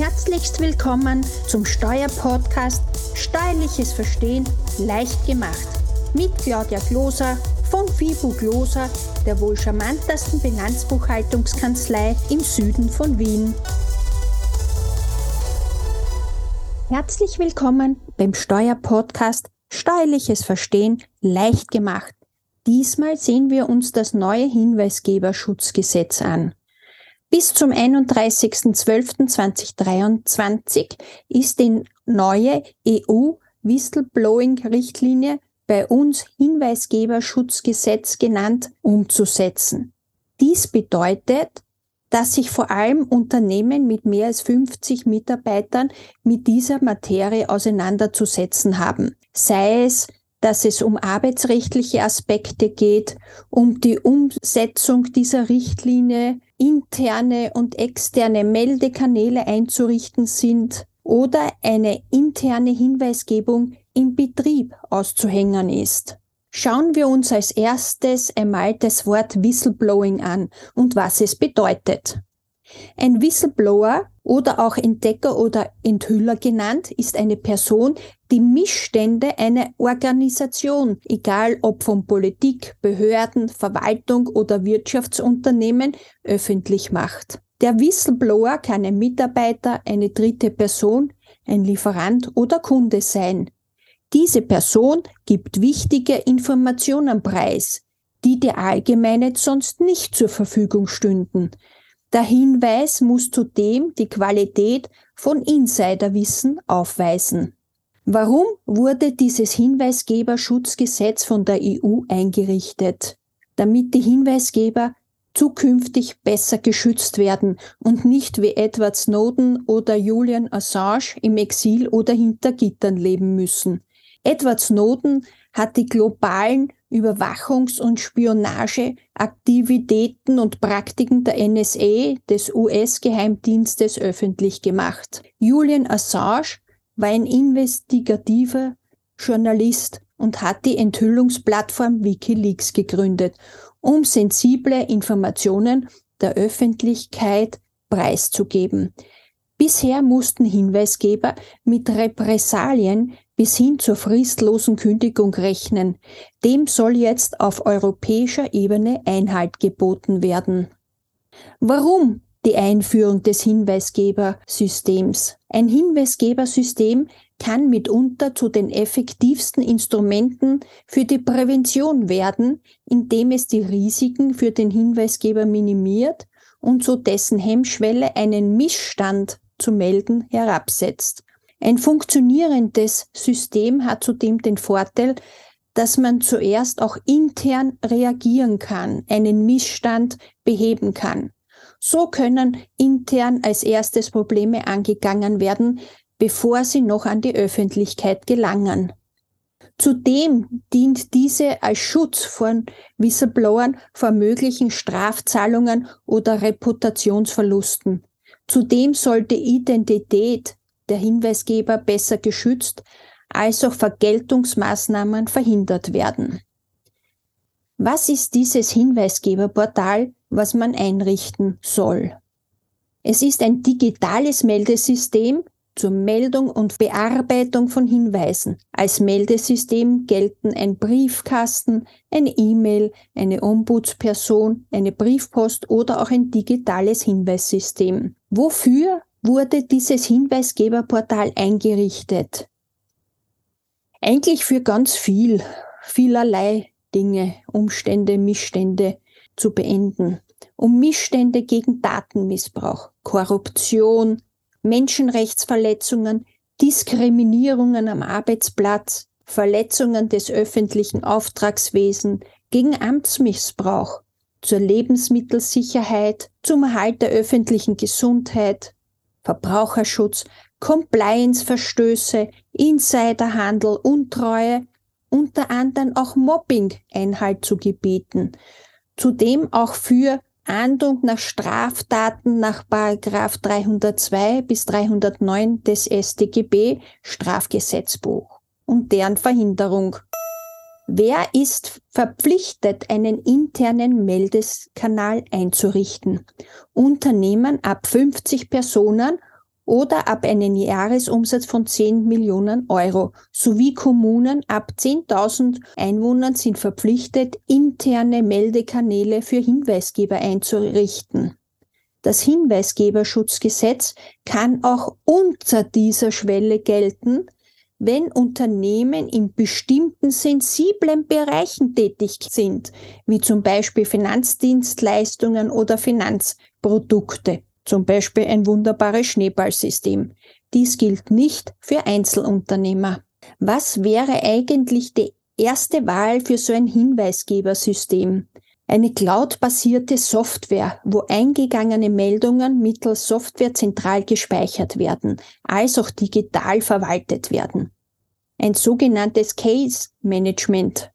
Herzlichst willkommen zum Steuerpodcast Steuerliches Verstehen leicht gemacht mit Claudia Gloser von FIBU Gloser, der wohl charmantesten Bilanzbuchhaltungskanzlei im Süden von Wien. Herzlich willkommen beim Steuerpodcast Steuerliches Verstehen leicht gemacht. Diesmal sehen wir uns das neue Hinweisgeberschutzgesetz an. Bis zum 31.12.2023 ist die neue EU-Whistleblowing-Richtlinie bei uns Hinweisgeberschutzgesetz genannt umzusetzen. Dies bedeutet, dass sich vor allem Unternehmen mit mehr als 50 Mitarbeitern mit dieser Materie auseinanderzusetzen haben. Sei es dass es um arbeitsrechtliche Aspekte geht, um die Umsetzung dieser Richtlinie, interne und externe Meldekanäle einzurichten sind oder eine interne Hinweisgebung im Betrieb auszuhängen ist. Schauen wir uns als erstes einmal das Wort Whistleblowing an und was es bedeutet. Ein Whistleblower oder auch Entdecker oder Enthüller genannt ist eine Person, die Missstände einer Organisation, egal ob von Politik, Behörden, Verwaltung oder Wirtschaftsunternehmen, öffentlich macht. Der Whistleblower kann ein Mitarbeiter, eine dritte Person, ein Lieferant oder Kunde sein. Diese Person gibt wichtige Informationen preis, die der Allgemeinheit sonst nicht zur Verfügung stünden. Der Hinweis muss zudem die Qualität von Insiderwissen aufweisen. Warum wurde dieses Hinweisgeberschutzgesetz von der EU eingerichtet? Damit die Hinweisgeber zukünftig besser geschützt werden und nicht wie Edward Snowden oder Julian Assange im Exil oder hinter Gittern leben müssen. Edward Snowden hat die globalen Überwachungs- und Spionageaktivitäten und Praktiken der NSA, des US-Geheimdienstes, öffentlich gemacht. Julian Assange war ein investigativer Journalist und hat die Enthüllungsplattform Wikileaks gegründet, um sensible Informationen der Öffentlichkeit preiszugeben. Bisher mussten Hinweisgeber mit Repressalien bis hin zur fristlosen Kündigung rechnen. Dem soll jetzt auf europäischer Ebene Einhalt geboten werden. Warum die Einführung des Hinweisgebersystems? Ein Hinweisgebersystem kann mitunter zu den effektivsten Instrumenten für die Prävention werden, indem es die Risiken für den Hinweisgeber minimiert und so dessen Hemmschwelle einen Missstand zu melden herabsetzt. Ein funktionierendes System hat zudem den Vorteil, dass man zuerst auch intern reagieren kann, einen Missstand beheben kann. So können intern als erstes Probleme angegangen werden, bevor sie noch an die Öffentlichkeit gelangen. Zudem dient diese als Schutz von Whistleblowern vor möglichen Strafzahlungen oder Reputationsverlusten. Zudem sollte Identität der Hinweisgeber besser geschützt, als auch Vergeltungsmaßnahmen verhindert werden. Was ist dieses Hinweisgeberportal, was man einrichten soll? Es ist ein digitales Meldesystem zur Meldung und Bearbeitung von Hinweisen. Als Meldesystem gelten ein Briefkasten, eine E-Mail, eine Ombudsperson, eine Briefpost oder auch ein digitales Hinweissystem. Wofür wurde dieses Hinweisgeberportal eingerichtet? Eigentlich für ganz viel, vielerlei Dinge, Umstände, Missstände zu beenden. Um Missstände gegen Datenmissbrauch, Korruption, Menschenrechtsverletzungen, Diskriminierungen am Arbeitsplatz, Verletzungen des öffentlichen Auftragswesens, gegen Amtsmissbrauch, zur Lebensmittelsicherheit, zum Erhalt der öffentlichen Gesundheit, Verbraucherschutz, Compliance-Verstöße, Insiderhandel, Untreue, unter anderem auch Mobbing Einhalt zu gebieten. Zudem auch für Ahndung nach Straftaten nach Paragraph 302 bis 309 des StGB Strafgesetzbuch und deren Verhinderung. Wer ist verpflichtet, einen internen Meldeskanal einzurichten? Unternehmen ab 50 Personen oder ab einem Jahresumsatz von 10 Millionen Euro sowie Kommunen ab 10.000 Einwohnern sind verpflichtet, interne Meldekanäle für Hinweisgeber einzurichten. Das Hinweisgeberschutzgesetz kann auch unter dieser Schwelle gelten, wenn Unternehmen in bestimmten sensiblen Bereichen tätig sind, wie zum Beispiel Finanzdienstleistungen oder Finanzprodukte, zum Beispiel ein wunderbares Schneeballsystem. Dies gilt nicht für Einzelunternehmer. Was wäre eigentlich die erste Wahl für so ein Hinweisgebersystem? Eine cloud-basierte Software, wo eingegangene Meldungen mittels Software zentral gespeichert werden, als auch digital verwaltet werden. Ein sogenanntes Case Management.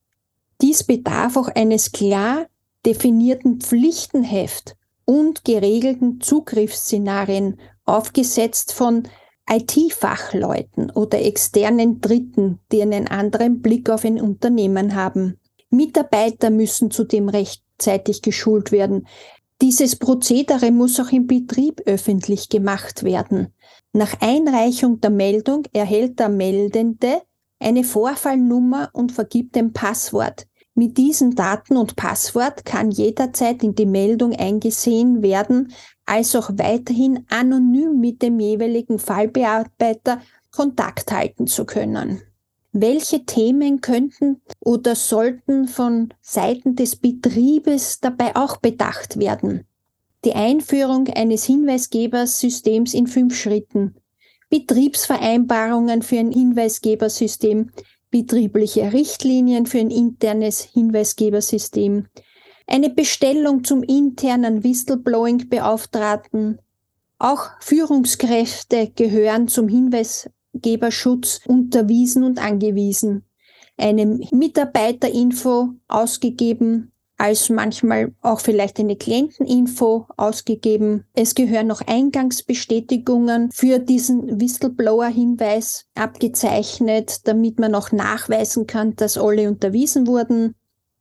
Dies bedarf auch eines klar definierten Pflichtenheft und geregelten Zugriffsszenarien, aufgesetzt von IT-Fachleuten oder externen Dritten, die einen anderen Blick auf ein Unternehmen haben. Mitarbeiter müssen zudem recht zeitig geschult werden. Dieses Prozedere muss auch im Betrieb öffentlich gemacht werden. Nach Einreichung der Meldung erhält der Meldende eine Vorfallnummer und vergibt ein Passwort. Mit diesen Daten und Passwort kann jederzeit in die Meldung eingesehen werden, als auch weiterhin anonym mit dem jeweiligen Fallbearbeiter Kontakt halten zu können. Welche Themen könnten oder sollten von Seiten des Betriebes dabei auch bedacht werden? Die Einführung eines Hinweisgebersystems in fünf Schritten. Betriebsvereinbarungen für ein Hinweisgebersystem, betriebliche Richtlinien für ein internes Hinweisgebersystem, eine Bestellung zum internen Whistleblowing-Beauftragten. Auch Führungskräfte gehören zum Hinweis Arbeitgeberschutz unterwiesen und angewiesen. Eine Mitarbeiterinfo ausgegeben, als manchmal auch vielleicht eine Klienteninfo ausgegeben. Es gehören noch Eingangsbestätigungen für diesen Whistleblower-Hinweis abgezeichnet, damit man auch nachweisen kann, dass alle unterwiesen wurden.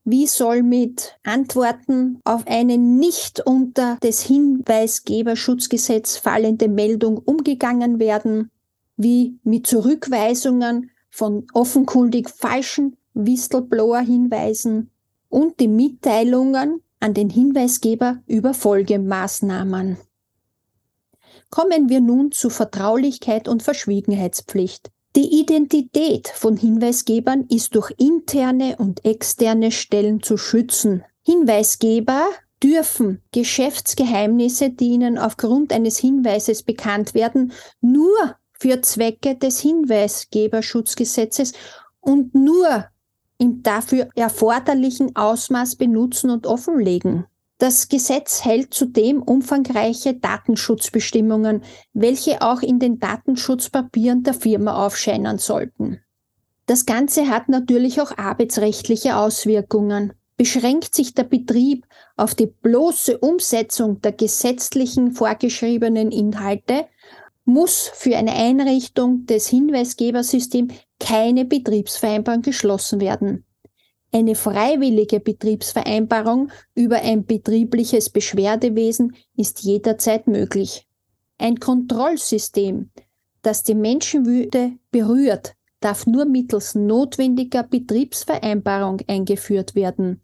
Wie soll mit Antworten auf eine nicht unter das Hinweisgeberschutzgesetz fallende Meldung umgegangen werden? Wie mit Zurückweisungen von offenkundig falschen Whistleblower-Hinweisen und die Mitteilungen an den Hinweisgeber über Folgemaßnahmen. Kommen wir nun zu Vertraulichkeit und Verschwiegenheitspflicht. Die Identität von Hinweisgebern ist durch interne und externe Stellen zu schützen. Hinweisgeber dürfen Geschäftsgeheimnisse, die ihnen aufgrund eines Hinweises bekannt werden, nur für Zwecke des Hinweisgeberschutzgesetzes und nur im dafür erforderlichen Ausmaß benutzen und offenlegen. Das Gesetz hält zudem umfangreiche Datenschutzbestimmungen, welche auch in den Datenschutzpapieren der Firma aufscheinen sollten. Das Ganze hat natürlich auch arbeitsrechtliche Auswirkungen. Beschränkt sich der Betrieb auf die bloße Umsetzung der gesetzlichen vorgeschriebenen Inhalte, muss für eine Einrichtung des Hinweisgebersystems keine Betriebsvereinbarung geschlossen werden. Eine freiwillige Betriebsvereinbarung über ein betriebliches Beschwerdewesen ist jederzeit möglich. Ein Kontrollsystem, das die Menschenwürde berührt, darf nur mittels notwendiger Betriebsvereinbarung eingeführt werden.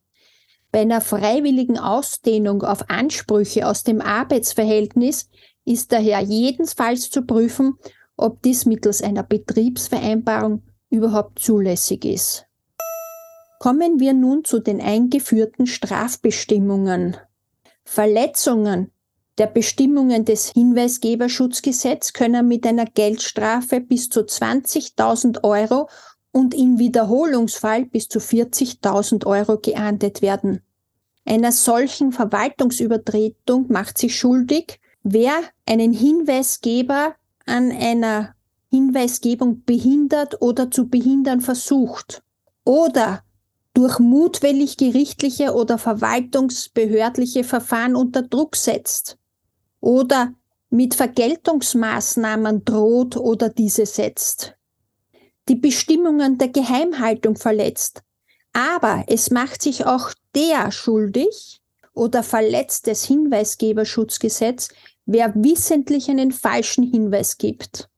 Bei einer freiwilligen Ausdehnung auf Ansprüche aus dem Arbeitsverhältnis ist daher jedenfalls zu prüfen, ob dies mittels einer Betriebsvereinbarung überhaupt zulässig ist. Kommen wir nun zu den eingeführten Strafbestimmungen. Verletzungen der Bestimmungen des Hinweisgeberschutzgesetzes können mit einer Geldstrafe bis zu 20.000 Euro und im Wiederholungsfall bis zu 40.000 Euro geahndet werden. Einer solchen Verwaltungsübertretung macht sich schuldig, wer einen Hinweisgeber an einer Hinweisgebung behindert oder zu behindern versucht oder durch mutwillig gerichtliche oder verwaltungsbehördliche Verfahren unter Druck setzt oder mit Vergeltungsmaßnahmen droht oder diese setzt, die Bestimmungen der Geheimhaltung verletzt, aber es macht sich auch der schuldig oder verletzt das Hinweisgeberschutzgesetz, wer wissentlich einen falschen Hinweis gibt.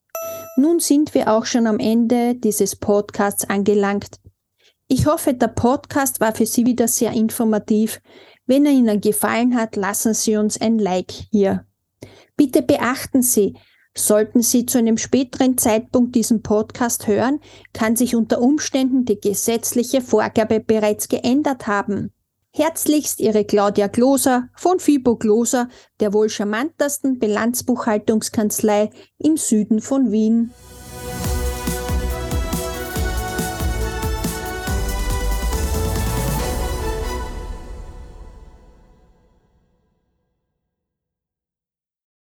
Nun sind wir auch schon am Ende dieses Podcasts angelangt. Ich hoffe, der Podcast war für Sie wieder sehr informativ. Wenn er Ihnen gefallen hat, lassen Sie uns ein Like hier. Bitte beachten Sie, sollten Sie zu einem späteren Zeitpunkt diesen Podcast hören, kann sich unter Umständen die gesetzliche Vorgabe bereits geändert haben. Herzlichst Ihre Claudia Gloser von Fibo Gloser, der wohl charmantesten Bilanzbuchhaltungskanzlei im Süden von Wien.